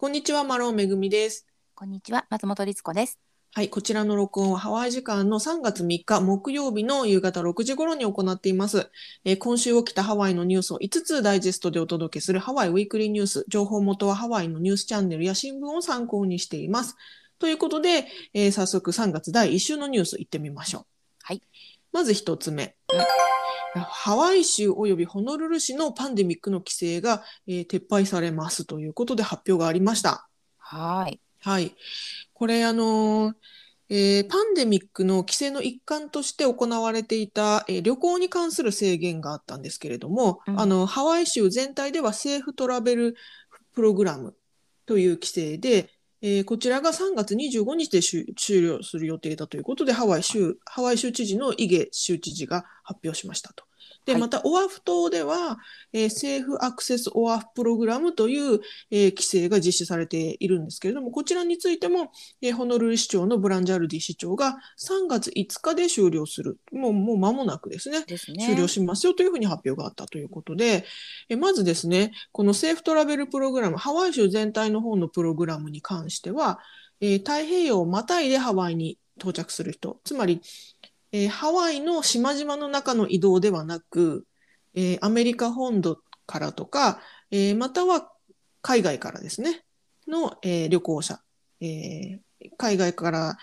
こんにちは、マロンめぐみです。こんにちは、松本律子です。はい、こちらの録音はハワイ時間の3月3日木曜日の夕方6時頃に行っています。えー今週起きたハワイのニュースを5つダイジェストでお届けするハワイウィークリーニュース。情報元はハワイのニュースチャンネルや新聞を参考にしています。ということで、えー早速3月第1週のニュース行ってみましょう。はい。まず1つ目。ハワイ州及びホノルル市のパンデミックの規制が、えー撤廃されますということで発表がありました。はい。はい。これ、あのーえーパンデミックの規制の一環として行われていた、えー旅行に関する制限があったんですけれども、うんあの、ハワイ州全体ではセーフトラベルプログラムという規制で、えーこちらが3月25日で終了する予定だということで、ハワイ州、ハワイ州知事のイゲ州知事が発表しましたと。で、はいまた、オアフ島では、えー政府アクセスオアフプログラムという、えー規制が実施されているんですけれども、こちらについても、えーホノルル市長のブランジャルディ市長が3月5日で終了する。もう、もう間もなくですね。ですね。終了しますよというふうに発表があったということで、えまずですね、このセーフトラベルプログラム、ハワイ州全体の方のプログラムに関しては、えー太平洋をまたいでハワイに到着する人、つまり、えーハワイの島々の中の移動ではなく、えーアメリカ本土からとか、えーまたは海外からですね、の、え旅行者、え海外から、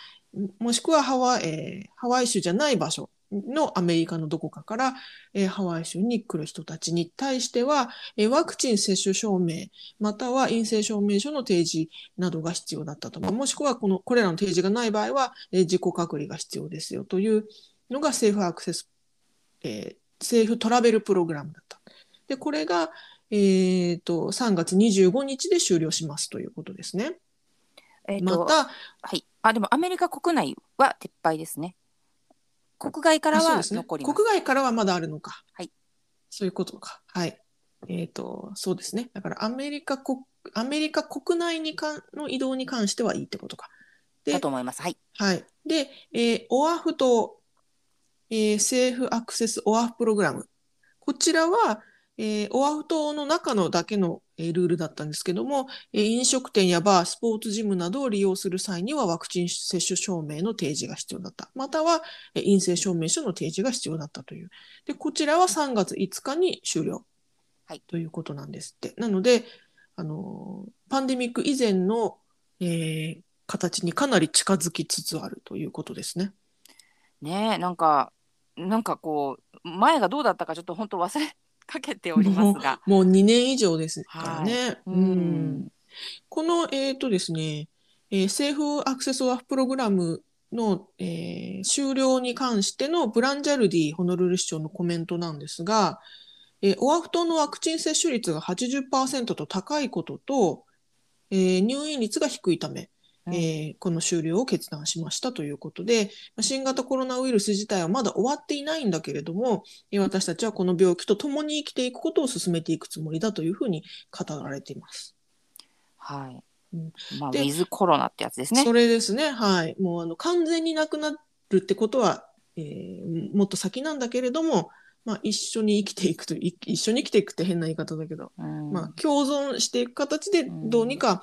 もしくはハワイ、えハワイ州じゃない場所のアメリカのどこかから、えーハワイ州に来る人たちに対しては、えーワクチン接種証明、または陰性証明書の提示などが必要だったと。もしくはこの、これらの提示がない場合は、えー自己隔離が必要ですよというのが政府アクセス、えー政府トラベルプログラムだった。で、これが、えーと、3月25日で終了しますということですね。えっ、と、また、はい。あ、でもアメリカ国内は撤廃ですね。国外からは。残ります。国外からはまだあるのか。はい。そういうことか。はい。えっ、と、そうですね。だからアメリカ国、アメリカ国内にかんの移動に関してはいいってことか。でだと思います。はい。はい。で、えーオアフ島、えー政府アクセスオアフプログラム。こちらは、えーオアフ島の中のだけの、えールールだったんですけども、えー飲食店やバー、スポーツジムなどを利用する際にはワクチン接種証明の提示が必要だった。または、えー陰性証明書の提示が必要だったという。で、こちらは3月5日に終了。はいということなんですって。なので、あのーパンデミック以前の、えー形にかなり近づきつつあるということですね。ねえ、なんか、なんかこう、前がどうだったかちょっと本当忘れかけておりますが。もう2年以上ですからね。この、えっ、とですね、えー政府アクセスオアフプログラムの、えー終了に関してのブランジャルディホノルル市長のコメントなんですが、えーオアフ島のワクチン接種率が80%と高いことと、えー入院率が低いため、うんえーこの終了を決断しましたということで、まあ新型コロナウイルス自体はまだ終わっていないんだけれども、えー私たちはこの病気と共に生きていくことを進めていくつもりだというふうに語られています。はい。うんまあ、ウでィズコロナってやつですねそ。れですね。はい。もうあの完全になくなるってことは、えーもっと先なんだけれども、まあ、一緒に生きていくとい一緒に生きていくって変な言い方だけど、うんまあ、共存していく形でどうにか、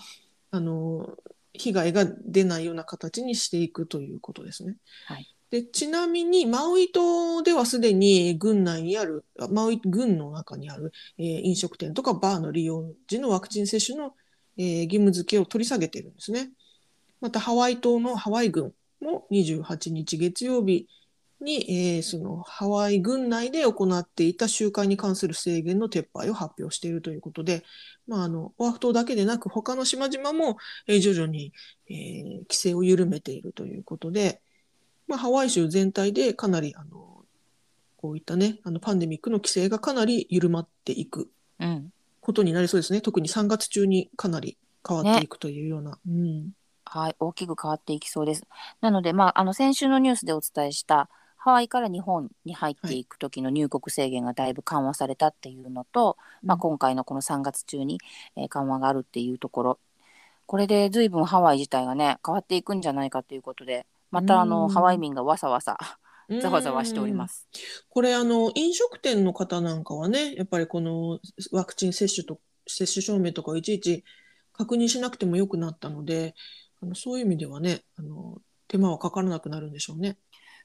あの、被害が出ないような形にしていくということですね。はいでちなみに、マウイ島ではすでに軍内にある、あマウイ軍の中にある、えー飲食店とかバーの利用時のワクチン接種の、えー義務付けを取り下げているんですね。また、ハワイ島のハワイ軍も28日月曜日に、えーそのハワイ軍内で行っていた集会に関する制限の撤廃を発表しているということで、まあ、あの、オアフ島だけでなく、他の島々も、えー徐々に、えー規制を緩めているということで、まあ、ハワイ州全体でかなり、あの、こういったね、あの、パンデミックの規制がかなり緩まっていくうん。ことになりそうですね。特に3月中にかなり変わっていくというような。うん。はい。大きく変わっていきそうです。なので、まあ、あの、先週のニュースでお伝えした、ハワイから日本に入ってい。く時の入国制限がだいぶ緩和されたっていうのと、まあ、今回のこの3月中に、えー緩和があるっていうところ。これで随分ハワイ自体がね変わっていくんじゃないかということでまたあのうん。ハワイ民がわさわさざわざわしております。これあの飲食店の方なんかはねやっぱりこのワクチン接種と接種証明とかをいちいち確認しなくてもよくなったのであのそういう意味ではねあの手間はかからなくなるんでしょうね。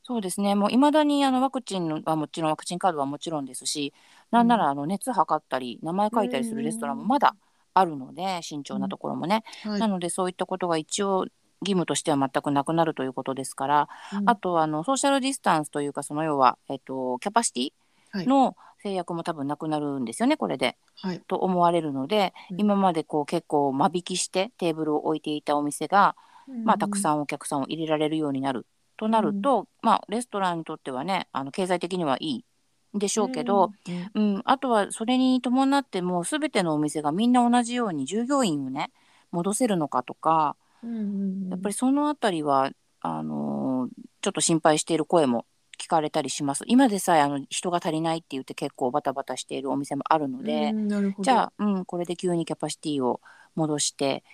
そうですね。もういまだにあのワクチンはもちろんワクチンカードはもちろんですしなんならあの熱測ったり名前書いたりするレストランもまだあるので慎重なところもね、はい。なのでそういったことが一応義務としては全くなくなるということですから、うん。あとあのソーシャルディスタンスというかその要は、えっと、キャパシテはい。ィの制約も多分なくなるんですよねこれで。はい。と思われるので、うん。今までこう結構間引きしてテーブルを置いていたお店が、まあ、たくんさんお客さんを入れられるようになるとなると、まあ、レストランにとってはねあの経済的にはいいんでしょうけど、、うんうん。あとはそれに伴ってもう全てのお店がみんな同じように従業員をね戻せるのかとかうんうんやっぱりそのあたりはあのーちょっと心配している声も聞かれたりします。今でさえあの人が足りないって言って結構バタバタしているお店もあるので、うんじゃあ、うん、これで急にキャパシティを戻して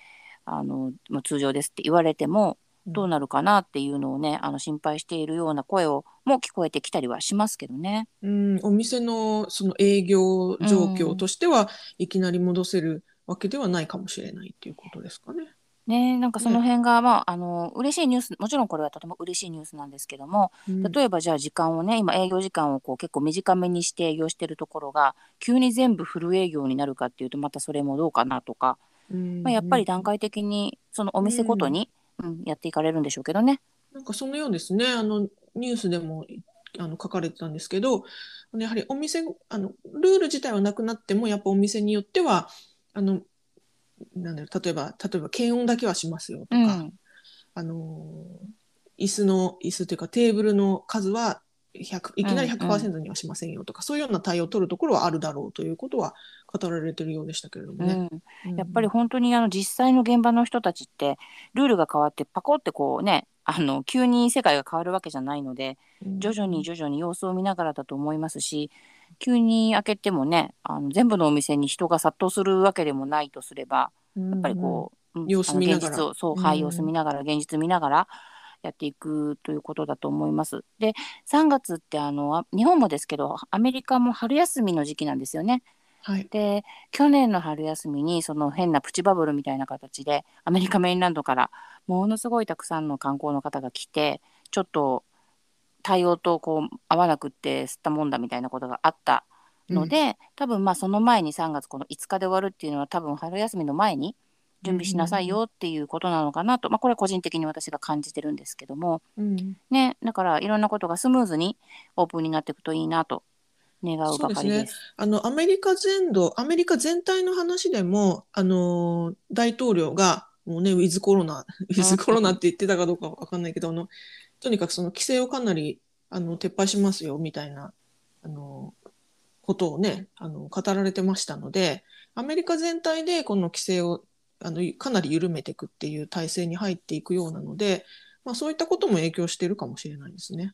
あのもう通常ですって言われてもどうなるかなっていうのをねあの心配しているような声をも聞こえてきたりはしますけどね。うん、お店のその営業状況としては、いきなり戻せるわけではないかもしれないっていうことですかね。ねなんかその辺が、まああの嬉しいニュースもちろんこれはとても嬉しいニュースなんですけどもうん。例えばじゃあ時間をね今営業時間をこう結構短めにして営業してるところが急に全部フル営業になるかっていうとまたそれもどうかなとか、うん。まあ、やっぱり段階的にそのお店ごとに、うんやっていかれるんでしょうけどね。なんかそのようですね、あのニュースでもあの書かれてたんですけど、やはりお店あのルール自体はなくなっても、やっぱお店によっては、あのなんだろう例えば例えば検温だけはしますよとか、うんあの椅子の椅子というかテーブルの数は100いきなりうん。うん100%にはしませんよとか、そういうような対応を取るところはあるだろうということは語られてるようでしたけれどもね。うん。うん。やっぱり本当にあの実際の現場の人たちってルールが変わってパコってこうねあの急に世界が変わるわけじゃないので徐々に徐々に様子を見ながらだと思いますし急に開けてもねあの全部のお店に人が殺到するわけでもないとすればややっぱりこう、うん様子見ながら。そう、はい、うん。様子見ながら現実見ながらやっていくということだと思います。で3月ってあのあ日本もですけどアメリカも春休みの時期なんですよね。はい、で去年の春休みにその変なプチバブルみたいな形でアメリカメインランドからものすごいたくさんの観光の方が来てちょっと対応とこう合わなくって吸ったもんだみたいなことがあったので、多分まあその前に3月この5日で終わるっていうのは多分春休みの前に準備しなさいよっていうことなのかなと、まあ、これは個人的に私が感じてるんですけども、うん。ね、だからいろんなことがスムーズにオープンになっていくといいなと願うばかりです。あのアメリカ全土、アメリカ全体の話でも、あの大統領がもうね、ウィズコロナ、ウィズコロナって言ってたかどうかわかんないけど、あのとにかくその規制をかなりあの撤廃しますよみたいなあのことをね、あの語られてましたので、アメリカ全体でこの規制をあのかなり緩めていくっていう体制に入っていくようなので、まあ、そういったことも影響しているかもしれないですね。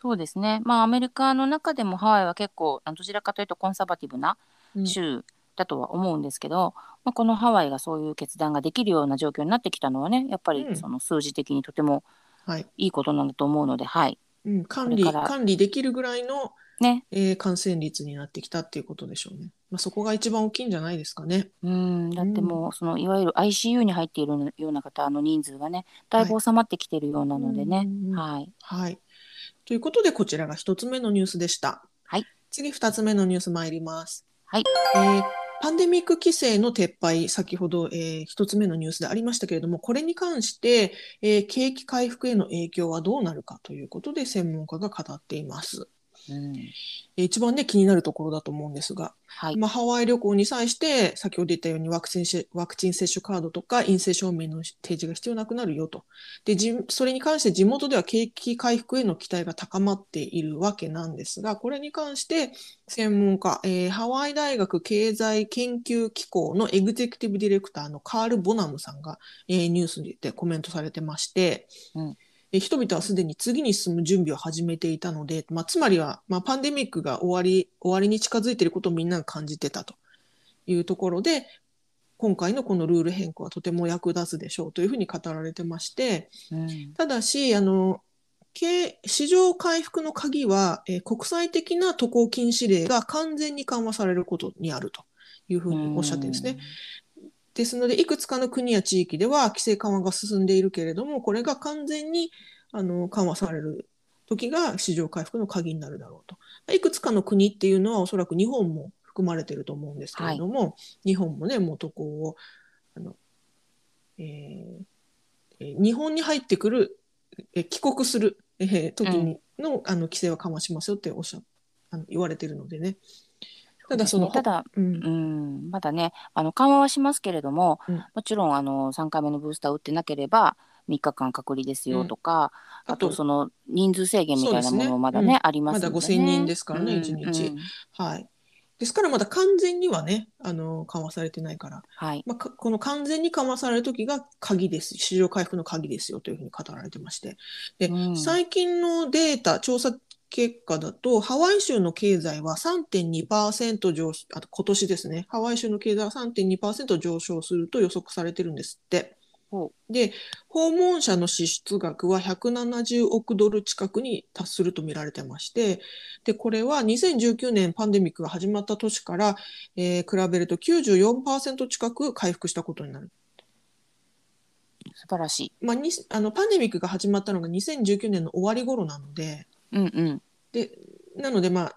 そうですね、まあ、アメリカの中でもハワイは結構あどちらかというとコンサバティブなうん。州だとは思うんですけど、まあ、このハワイがそういう決断ができるような状況になってきたのはねやっぱりうん。その数字的にとてもはい。いいことなんだと思うので、はい。うん、管理管理できるぐらいのねえー感染率になってきたっていうことでしょうね。まあ、そこが一番大きいんじゃないですかね。うんだってもうそのいわゆる ICU に入っているような方の人数がねだいぶ収まってきているようなのでね、うんうんうんはい、はい。ということで、こちらが一つ目のニュースでした。はい。次、二つ目のニュース参ります。はい。えーパンデミック規制の撤廃、先ほど、えー一つ目のニュースでありましたけれども、これに関して、えー景気回復への影響はどうなるかということで、専門家が語っています。うん。えー一番ね、気になるところだと思うんですが、はい。まあ、ハワイ旅行に際して、先ほど言ったようにワクチンしワクチン接種カードとか陰性証明の提示が必要なくなるよと。で、じそれに関して地元では景気回復への期待が高まっているわけなんですが、これに関して専門家、えーハワイ大学経済研究機構のエグゼクティブディレクターのカール・ボナムさんが、えーニュースでコメントされてまして、うん。えー人々はすでに次に進む準備を始めていたので、まあ、つまりは、まあ、パンデミックが終わり終わりに近づいていることをみんなが感じてたというところで、今回のこのルール変更はとても役立つでしょうというふうに語られてまして、うんただし、あの経市場回復の鍵は、えー国際的な渡航禁止令が完全に緩和されることにあるというふうにおっしゃってるんですね。ですので、いくつかの国や地域では規制緩和が進んでいるけれども、これが完全にあの緩和される時が市場回復の鍵になるだろうと。いくつかの国っていうのはおそらく日本も含まれてると思うんですけれども、日本もね、もう渡航をあの、えーえー日本に入ってくる、えー帰国する、えー時にの,、あの規制は緩和しますよっておっしゃあの言われてるのでね。ただその、ただ、うん。うん、まだねあの緩和はしますけれども、うん。もちろんあの3回目のブースター打ってなければ3日間隔離ですよとか、うんあとその人数制限みたいなものもまだねうん。ありますまだので、ね、5000人ですからねうん一日。うん。はい。ですからまだ完全にはね、あの緩和されてないから、はい。まあ、かこの完全に緩和される時が鍵です、市場回復の鍵ですよというふうに語られてまして、でうん。最近のデータ、調査結果だと、ハワイ州の経済は3.2%上昇、あと今年ですね、ハワイ州の経済は3.2%上昇すると予測されてるんですって。ほで、訪問者の支出額は170億ドル近くに達すると見られてまして、で、これは2019年パンデミックが始まった年から、えー比べると94%近く回復したことになる。素晴らしい。まあ、にあのパンデミックが始まったのが2019年の終わり頃なので、うんうんなので、まあ、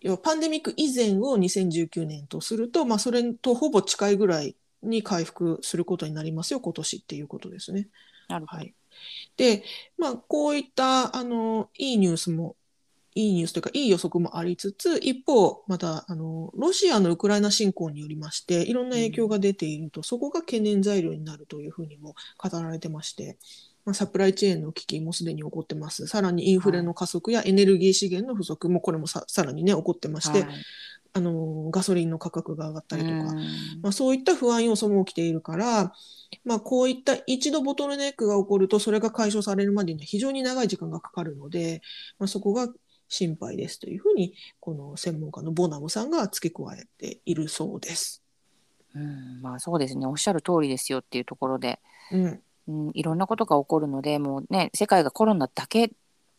要はパンデミック以前を2019年とすると、まあ、それとほぼ近いぐらいに回復することになりますよ、今年っていうことですね。なるほど。はい。で、まあ、こういった、あの、いいニュースも、いいニュースというか、いい予測もありつつ、一方、また、あの、ロシアのウクライナ侵攻によりまして、いろんな影響が出ていると、そこが懸念材料になるというふうにも語られてまして、まあ、サプライチェーンの危機もすでに起こってます。さらにインフレの加速やエネルギー資源の不足も、これもささらにね、起こってまして、はい。あの、ガソリンの価格が上がったりとか、うん。まあ、そういった不安要素も起きているから、まあ、こういった一度ボトルネックが起こると、それが解消されるまでには非常に長い時間がかかるので、まあ、そこが心配ですというふうに、この専門家のボナムさんが付け加えているそうです。うん、まあそうですね。おっしゃる通りですよっていうところで、うん、うん、いろんなことが起こるのでもうね世界がコロナだけ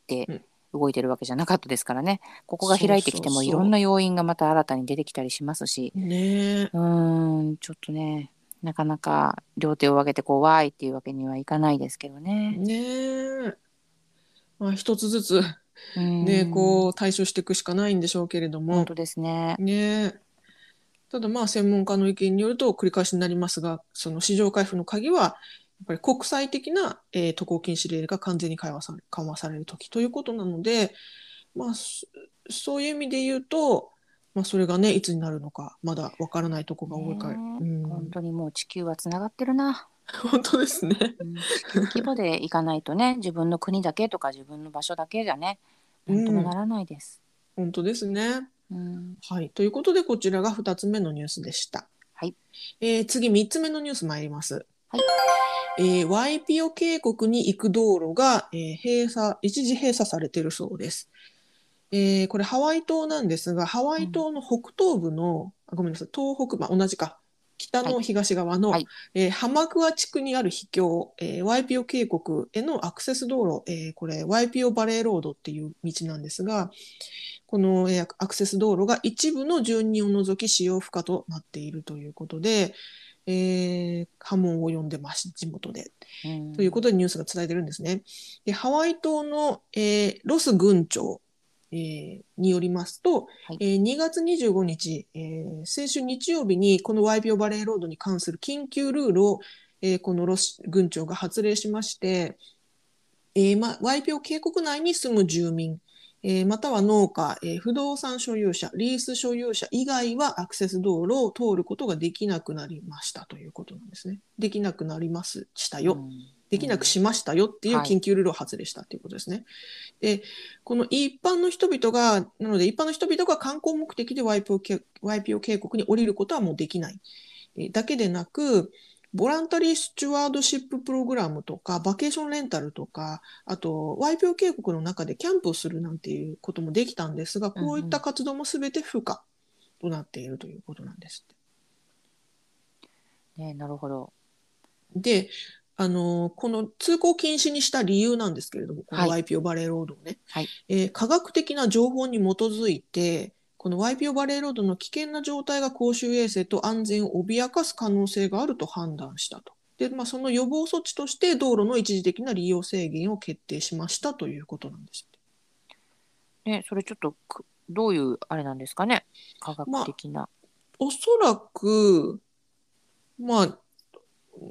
で動いてるわけじゃなかったですからねここが開いてきてもいろんな要因がまた新たに出てきたりしますしねえうーんちょっとねなかなか両手を上げてこうわーいっていうわけにはいかないですけどね。ねえ。まあ、一つずつ、うんね、こう、対処していくしかないんでしょうけれども本、当ですね。ねえ。ただまあ専門家の意見によると繰り返しになりますがその市場回復の鍵はぱり国際的な、えー渡航禁止令が完全に緩和さ緩和される時ということなので、まあ、そそういう意味で言うと、まあ、それがねいつになるのかまだわからないところが多いから、ねうん、本当にもう地球はつながってるな。本当ですね。規模でいかないとね 自分の国だけとか自分の場所だけじゃねなんともならないです。本当ですね。うんはい、ということでこちらが2つ目のニュースでした。はいえー次3つ目のニュース参ります。はい。えーワイピオ渓谷に行く道路が、えー閉鎖一時閉鎖されているそうです。えーこれハワイ島なんですがハワイ島の北東部の、あごめんなさい東北、まあ、同じか。北の東側の、はい。えー浜桑地区にある秘境、えーワイピオ渓谷へのアクセス道路、えーこれワイピオバレーロードっていう道なんですがこの、えーアクセス道路が一部の住人を除き使用不可となっているということで、えー波紋を呼んでます地元で。うんということでニュースが伝えてるんですね。でハワイ島の、えーロス郡長、えーによりますと、はいえー2月25日、えー先週日曜日にこのワイピオバレーロードに関する緊急ルールを、えーこのロス郡長が発令しまして、えーま、ワイピオ渓谷内に住む住民、えーまたは農家、えー不動産所有者、リース所有者以外はアクセス道路を通ることができなくなりましたということなんですね。できなくなりますしたよ。うんできなくしましたよっていうはい緊急ルールを発令したということですね。で、この一般の人々が、なので一般の人々が観光目的でワイピオ渓ワイピオ渓谷に降りることはもうできない。えーだけでなく、ボランタリースチュワードシッププログラムとか、バケーションレンタルとか、あと、ワイピオ渓谷の中でキャンプをするなんていうこともできたんですが、こういった活動もすべて不可となっているということなんですって。ねなるほど。で、あのこの通行禁止にした理由なんですけれども、こはいの YPO バレーロードをね、はいえー科学的な情報に基づいて、このワイピオバレーロードの危険な状態が公衆衛生と安全を脅かす可能性があると判断したと。で、まあ、その予防措置として道路の一時的な利用制限を決定しましたということなんです。ね、それちょっとくどういうあれなんですかね？科学的な。おそらく、まあ、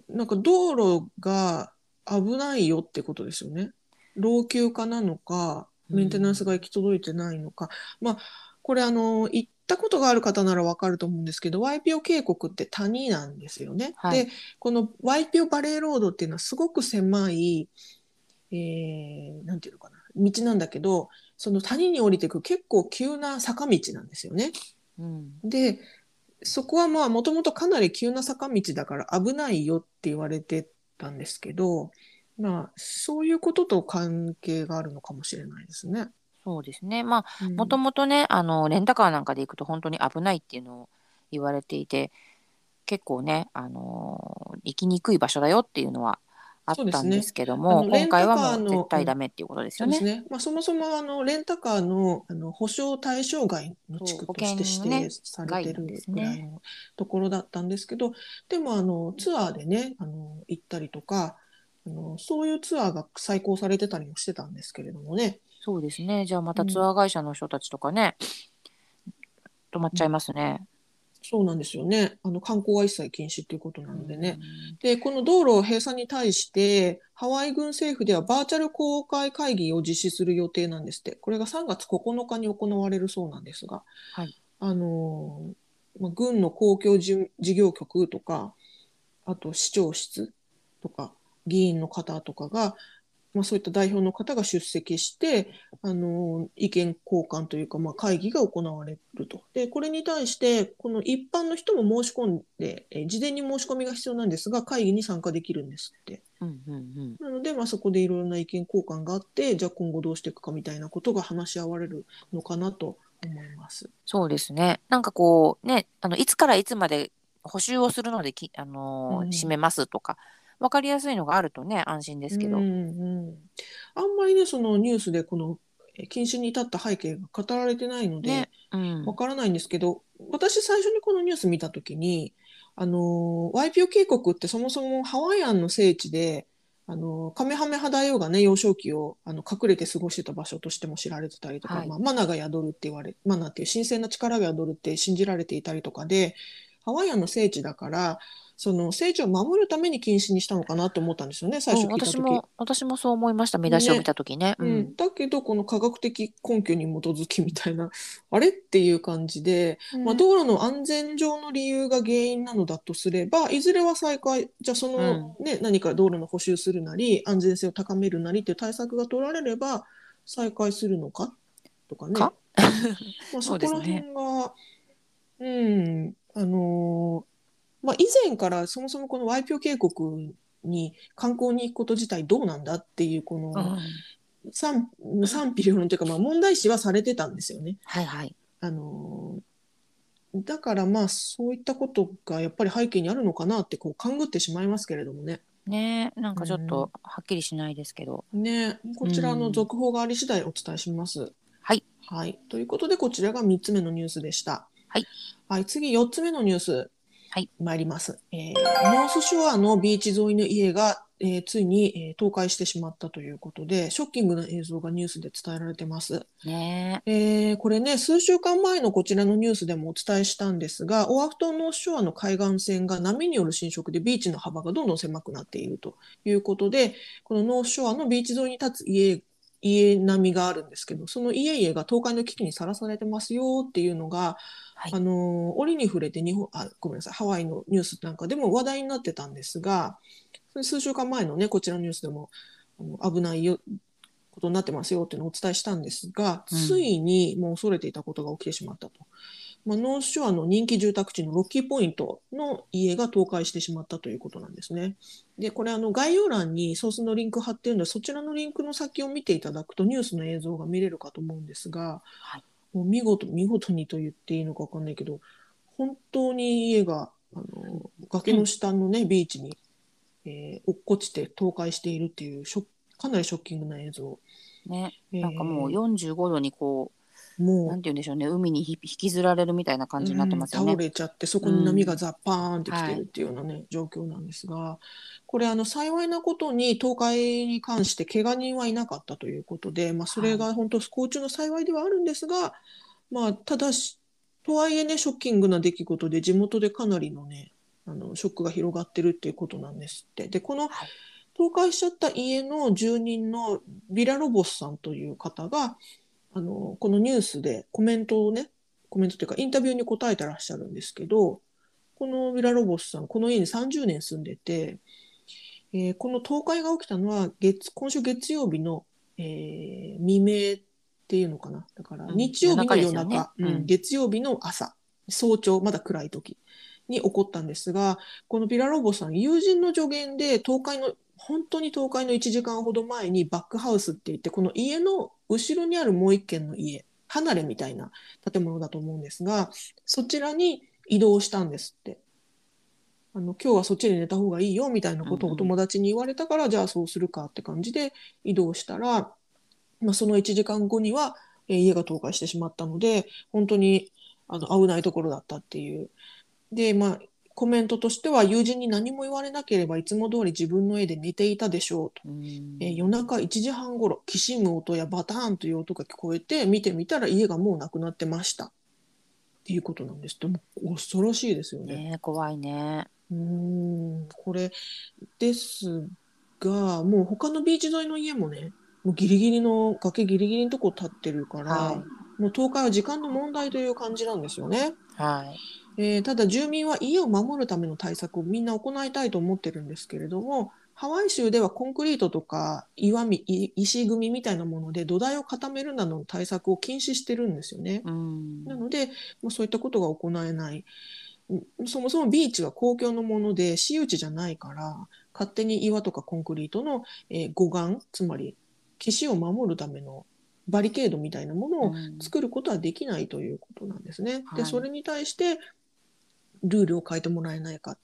なんか道路が危ないよってことですよね。老朽化なのか、メンテナンスが行き届いてないのか。まあ、これあの、行ったことがある方ならわかると思うんですけど、ワイピオ渓谷って谷なんですよね。はいで、このワイピオバレーロードっていうのはすごく狭い、えー、なんていうのかな、道なんだけど、その谷に降りていく結構急な坂道なんですよね。うんで、そこはまあもともとかなり急な坂道だから危ないよって言われてたんですけど、まあそういうことと関係があるのかもしれないですね。そうですね。まあうんもともとねあのレンタカーなんかで行くと本当に危ないっていうのを言われていて結構ねあの行きにくい場所だよっていうのはあったんですけどあも、のレンタカー今回はもうの絶対ダメっていうことですよね。そうですね。まあ、そもそもあのレンタカーのあの保証対象外の地区としてそう保険のね指定されてる外なんですねぐらいのところだったんですけど、でもあのツアーでねあの行ったりとかあのそういうツアーが再考されてたりもしてたんですけれどもね。そうですね。じゃあまたツアー会社の人たちとかね、止まっちゃいますね。そうなんですよね。あの観光は一切禁止ということなのでね。うんで、この道路閉鎖に対して、ハワイ軍政府ではバーチャル公開会議を実施する予定なんですって。これが3月9日に行われるそうなんですが、はいあのーまあ、軍の公共事事業局とか、あと市長室とか、議員の方とかが、まあ、そういった代表の方が出席して、あの意見交換というか、まあ、会議が行われると。で、これに対して、この一般の人も申し込んで、えー事前に申し込みが必要なんですが、会議に参加できるんですって。うんうんうんなので、まあ、そこでいろいろな意見交換があって、じゃあ今後どうしていくかみたいなことが話し合われるのかなと思います。そうですね。なんかこうね、あのいつからいつまで補修をするのでき、あのーうん閉めますとか、わかりやすいのがあるとね、安心ですけど。うんうん、あんまりね、そのニュースでこのえー禁止に至った背景が語られてないので、ね。うんわからないんですけど、私最初にこのニュース見たときに、あのーワイピオ渓谷ってそもそもハワイアンの聖地で、あのーカメハメハ大王がね、幼少期をあの隠れて過ごしてた場所としても知られてたりとか、はいまあ、マナが宿るって言われ、マナっていう神聖な力が宿るって信じられていたりとかで、ハワイアンの聖地だから、その聖地を守るために禁止にしたのかなと思ったんですよね、最初うん聞いたとき。私も私もそう思いました見出しを見た時ね。ううんん、だけど、この科学的根拠に基づきみたいな、あれっていう感じで、まあ、道路の安全上の理由が原因なのだとすれば、いずれは再開、じゃあその、ね、何か道路の補修するなり、安全性を高めるなりっていう対策が取られれば、再開するのかとかね。か？まあ、そこら辺が、うん、あのーまあ、以前からそもそもこのワイピョ渓谷に観光に行くこと自体どうなんだっていう、この、うん賛賛否両論というか、まあ、問題視はされてたんですよね。はいはい。あのーだからまあそういったことがやっぱり背景にあるのかなってこう勘ぐってしまいますけれどもね。ねなんかちょっうんとはっきりしないですけど。ねこちらのうん続報があり次第お伝えします。はい。はい。ということでこちらが3つ目のニュースでした。はい。はい、次4つ目のニュース。はい。参ります。えーノースショアのビーチ沿いの家が、えーついに、えー倒壊してしまったということで、ショッキングな映像がニュースで伝えられてます。ねえーこれね、数週間前のこちらのニュースでもお伝えしたんですが、オアフ島ノースショアの海岸線が波による侵食でビーチの幅がどんどん狭くなっているということで、このノースショアのビーチ沿いに立つ家、家並みがあるんですけど、その家々が倒壊の危機にさらされてますよっていうのが、はいあのー折に触れて日本あ、ごめんなさい、ハワイのニュースなんかでも話題になってたんですが、数週間前のね、こちらのニュースでも危ないよことになってますよっていうのをお伝えしたんですが、うんついにもう恐れていたことが起きてしまったと。まあ、ノースショアの人気住宅地のロッキーポイントの家が倒壊してしまったということなんですね。で、これあの概要欄にソースのリンク貼ってるの。で、そちらのリンクの先を見ていただくとニュースの映像が見れるかと思うんですが、はい。もう見事、見事にと言っていいのかわかんないけど、本当に家があの崖の下のね、ビーチに、えー落っこちて倒壊しているっていうかなりショッキングな映像。ね。えー。なんかもう45度にこうもう。なんて言うんでしょうね。海にひ引きずられるみたいな感じになってますよね。うん倒れちゃってそこに波がザッパーンってきてるっていうようなね、状況なんですがこれあの幸いなことに倒壊に関して怪我人はいなかったということで、まあ、それが本当不幸中の幸いではあるんですが、まあ、ただしとはいえねショッキングな出来事で地元でかなりのねあのショックが広がってるっていうことなんですって。でこのはい。倒壊しちゃった家の住人のビラロボスさんという方があのこのニュースでコメントをねコメントというかインタビューに答えてらっしゃるんですけどこのビラロボスさんこの家に30年住んでて、えーこの倒壊が起きたのは月今週月曜日の、えー未明っていうのかな。だからうん日曜日の夜中,、夜中ですよね。うん。うん月曜日の朝早朝まだ暗い時に起こったんですがこのビラロボさん友人の助言で倒壊の本当に倒壊の1時間ほど前にバックハウスって言ってこの家の後ろにあるもう一軒の家離れみたいな建物だと思うんですがそちらに移動したんですって。あの今日はそっちで寝た方がいいよみたいなことをお友達に言われたから、じゃあそうするかって感じで移動したら、まあ、その1時間後には、えー家が倒壊してしまったので本当にあの危ないところだったっていう。でまあコメントとしては友人に何も言われなければいつも通り自分の家で寝ていたでしょうと。うんえー夜中1時半ごろきしむ音やバターンという音が聞こえて見てみたら家がもうなくなってましたっていうことなんですでも恐ろしいですよね。ね怖いね。うーんこれですがもう他のビーチ沿いの家もねもうギリギリの崖ギリギリのとこ立ってるから、はもう倒壊は時間の問題という感じなんですよね。はい。えーただ住民は家を守るための対策をみんな行いたいと思ってるんですけれどもハワイ州ではコンクリートとか岩みい石組みみたいなもので土台を固めるなどの対策を禁止してるんですよね。うん。なので、まあ、そういったことが行えない。うんそもそもビーチは公共のもので私有地じゃないから勝手に岩とかコンクリートの、えー護岸つまり岸を守るためのバリケードみたいなものをうん作ることはできないということなんですね。はいでそれに対してルールを変えてもらえないかっ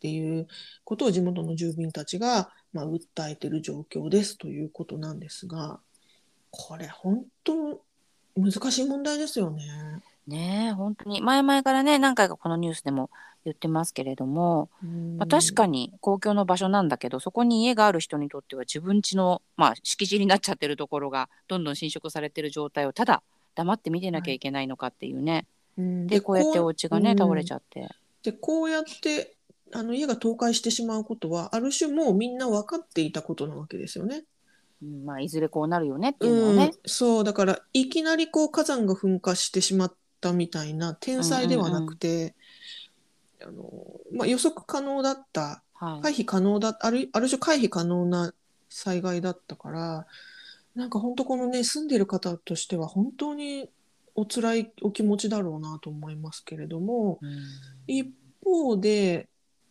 ていうことを地元の住民たちが、まあ、訴えている状況ですということなんですがこれ本当難しい問題ですよね。ねえ本当に前々からね何回かこのニュースでも言ってますけれども、まあ、確かに公共の場所なんだけどそこに家がある人にとっては自分家の、まあ、敷地になっちゃってるところがどんどん侵食されてる状態をただ黙って見てなきゃいけないのかっていうね、うん。でこうやってお家がねうん。倒れちゃって。でこうやってあの家が倒壊してしまうことはある種もうみんな分かっていたことなわけですよね。うんまあ、いずれこうなるよねっていうのはね、うん、そうだからいきなりこう火山が噴火してしまったみたいな天災ではなくて、あのまあ、予測可能だったはい。回避可能だあるある種回避可能な災害だったからなんか本当このね住んでる方としては本当にお辛いお気持ちだろうなと思いますけれどもうん。一方で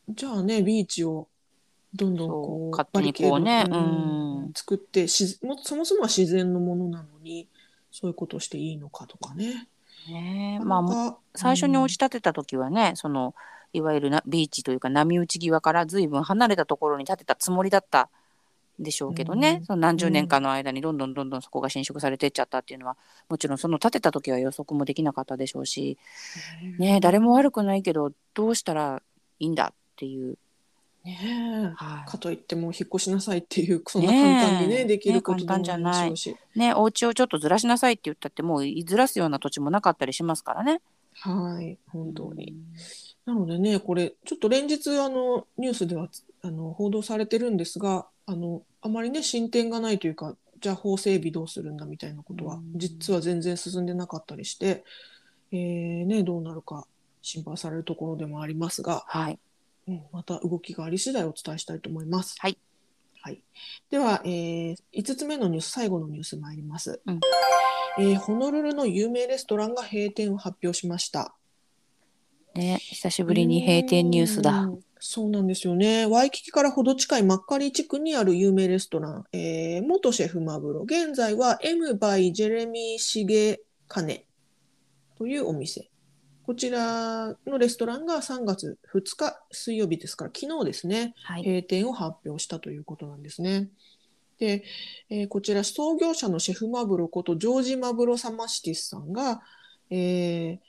じゃあねビーチをどんどんこそうバリケードうん作ってしもそもそもは自然のものなのにそういうことをしていいのかとかね。ねえ。まあ最初に落ち立てた時はね、そのいわゆるなビーチというか波打ち際から随分離れたところに建てたつもりだったでしょうけどね、うんその何十年かの間にどんどんどんどんそこが侵食されていっちゃったっていうのはもちろんその建てた時は予測もできなかったでしょうし、ねえ、誰も悪くないけどどうしたらいいんだっていう、ねえ。はかといってもう引っ越しなさいっていう そんな簡単にねできることでもない。でしょうし、い、ねお家をちょっとずらしなさいって言ったってもうずらすような土地もなかったりしますからね。はい本当に。なのでねこれちょっと連日あのニュースではあの報道されてるんですがあのあまりね進展がないというかじゃあ法整備どうするんだみたいなことはうん。実は全然進んでなかったりして、えーね、どうなるか心配されるところでもありますが、はい、うん、また動きがあり次第お伝えしたいと思います。はい。はい、では、えー、5つ目のニュース、最後のニュース参ります、うんえーホノルルの有名レストランが閉店を発表しました。ね久しぶりに閉店ニュースだ。うんそうなんですよね。ワイキキからほど近いマッカリー地区にある有名レストラン、えー元シェフマグロ、現在は M by ジェレミー・シゲカネというお店。こちらのレストランが3月2日水曜日ですから昨日ですね、はい、閉店を発表したということなんですね。で、えーこちら創業者のシェフマブロことジョージ・マブロ・サマシティスさんが、え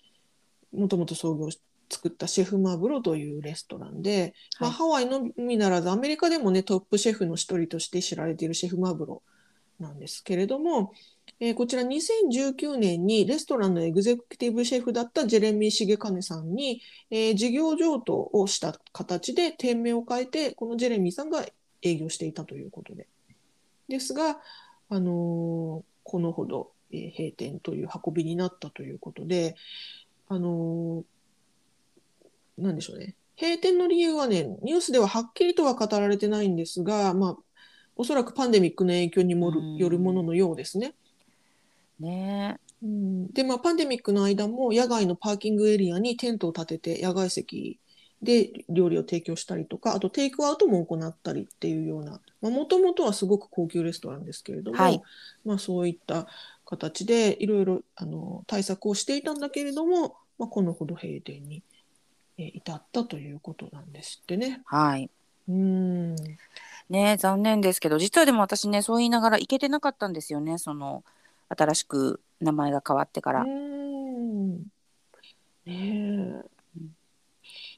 ー、もともと創業し作ったシェフマブロというレストランで、まあ、はいハワイのみならずアメリカでもねトップシェフの一人として知られているシェフマブロなんですけれども、えーこちら2019年にレストランのエグゼクティブシェフだったジェレミー・重兼さんに、えー事業譲渡をした形で店名を変えてこのジェレミーさんが営業していたということで。ですが、あのーこのほど、えー閉店という運びになったということで、あのーなんでしょうね。閉店の理由はねニュースでははっきりとは語られてないんですが、まあ、おそらくパンデミックの影響にもよるもののようですね。ね。うん。で、まあ、パンデミックの間も野外のパーキングエリアにテントを立てて野外席で料理を提供したりとかあとテイクアウトも行ったりっていうようなもともとはすごく高級レストランですけれども、はい。まあ、そういった形でいろいろあの対策をしていたんだけれども、まあ、このほど閉店に、えー至ったということなんですってね。はい。うん。ね残念ですけど実はでも私ねそう言いながら行けてなかったんですよねその新しく名前が変わってから。うんねえ。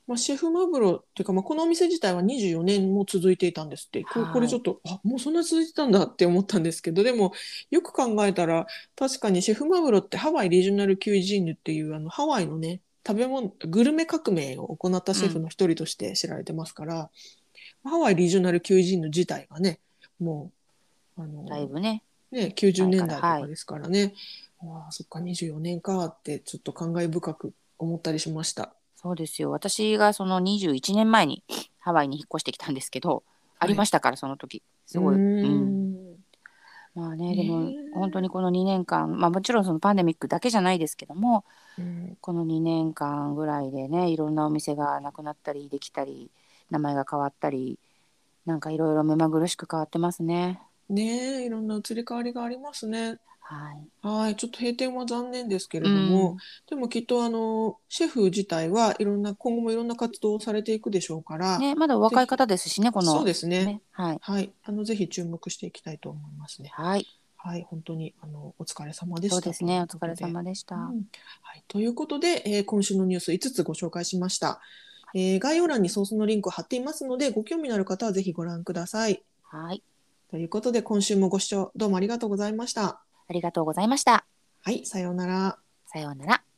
まあ、シェフマブロっていうか、まあ、このお店自体は24年も続いていたんですって。こはいこれちょっと、あ、もうそんな続いてたんだって思ったんですけど、でも、よく考えたら、確かにシェフマブロってハワイリージョナルキュイジーヌっていう、あの、ハワイのね、食べ物、グルメ革命を行ったシェフの一人として知られてますから、ハワイリージョナルキュイジーヌ自体がね、もう、あの、だいぶねね、90年代とはいかですからね、ああそっか24年かってちょっと感慨深く思ったりしました。そうですよ。私がその21年前にハワイに引っ越してきたんですけど、ありましたからその時。すごい、うん。ん。まあねでも本当にこの2年間まあもちろんそのパンデミックだけじゃないですけどもうん。この2年間ぐらいでねいろんなお店がなくなったりできたり名前が変わったりなんかいろいろ目まぐるしく変わってますね。ねえいろんな移り変わりがありますね。はい、はいちょっと閉店は残念ですけれども、うん。でもきっとあのシェフ自体はいろんな今後もいろんな活動をされていくでしょうから、ね、まだお若い方ですしねこのそうですね。ねはい、はい。あのぜひ注目していきたいと思いますね。はい、はい本当にあのお疲れ様でした。そうですねお疲れ様でした。うん。はい、ということで、えー今週のニュース5つご紹介しました、えー概要欄にソースのリンクを貼っていますのでご興味のある方はぜひご覧ください。はい、ということで今週もご視聴どうもありがとうございました。ありがとうございました。はい、さようなら。さようなら。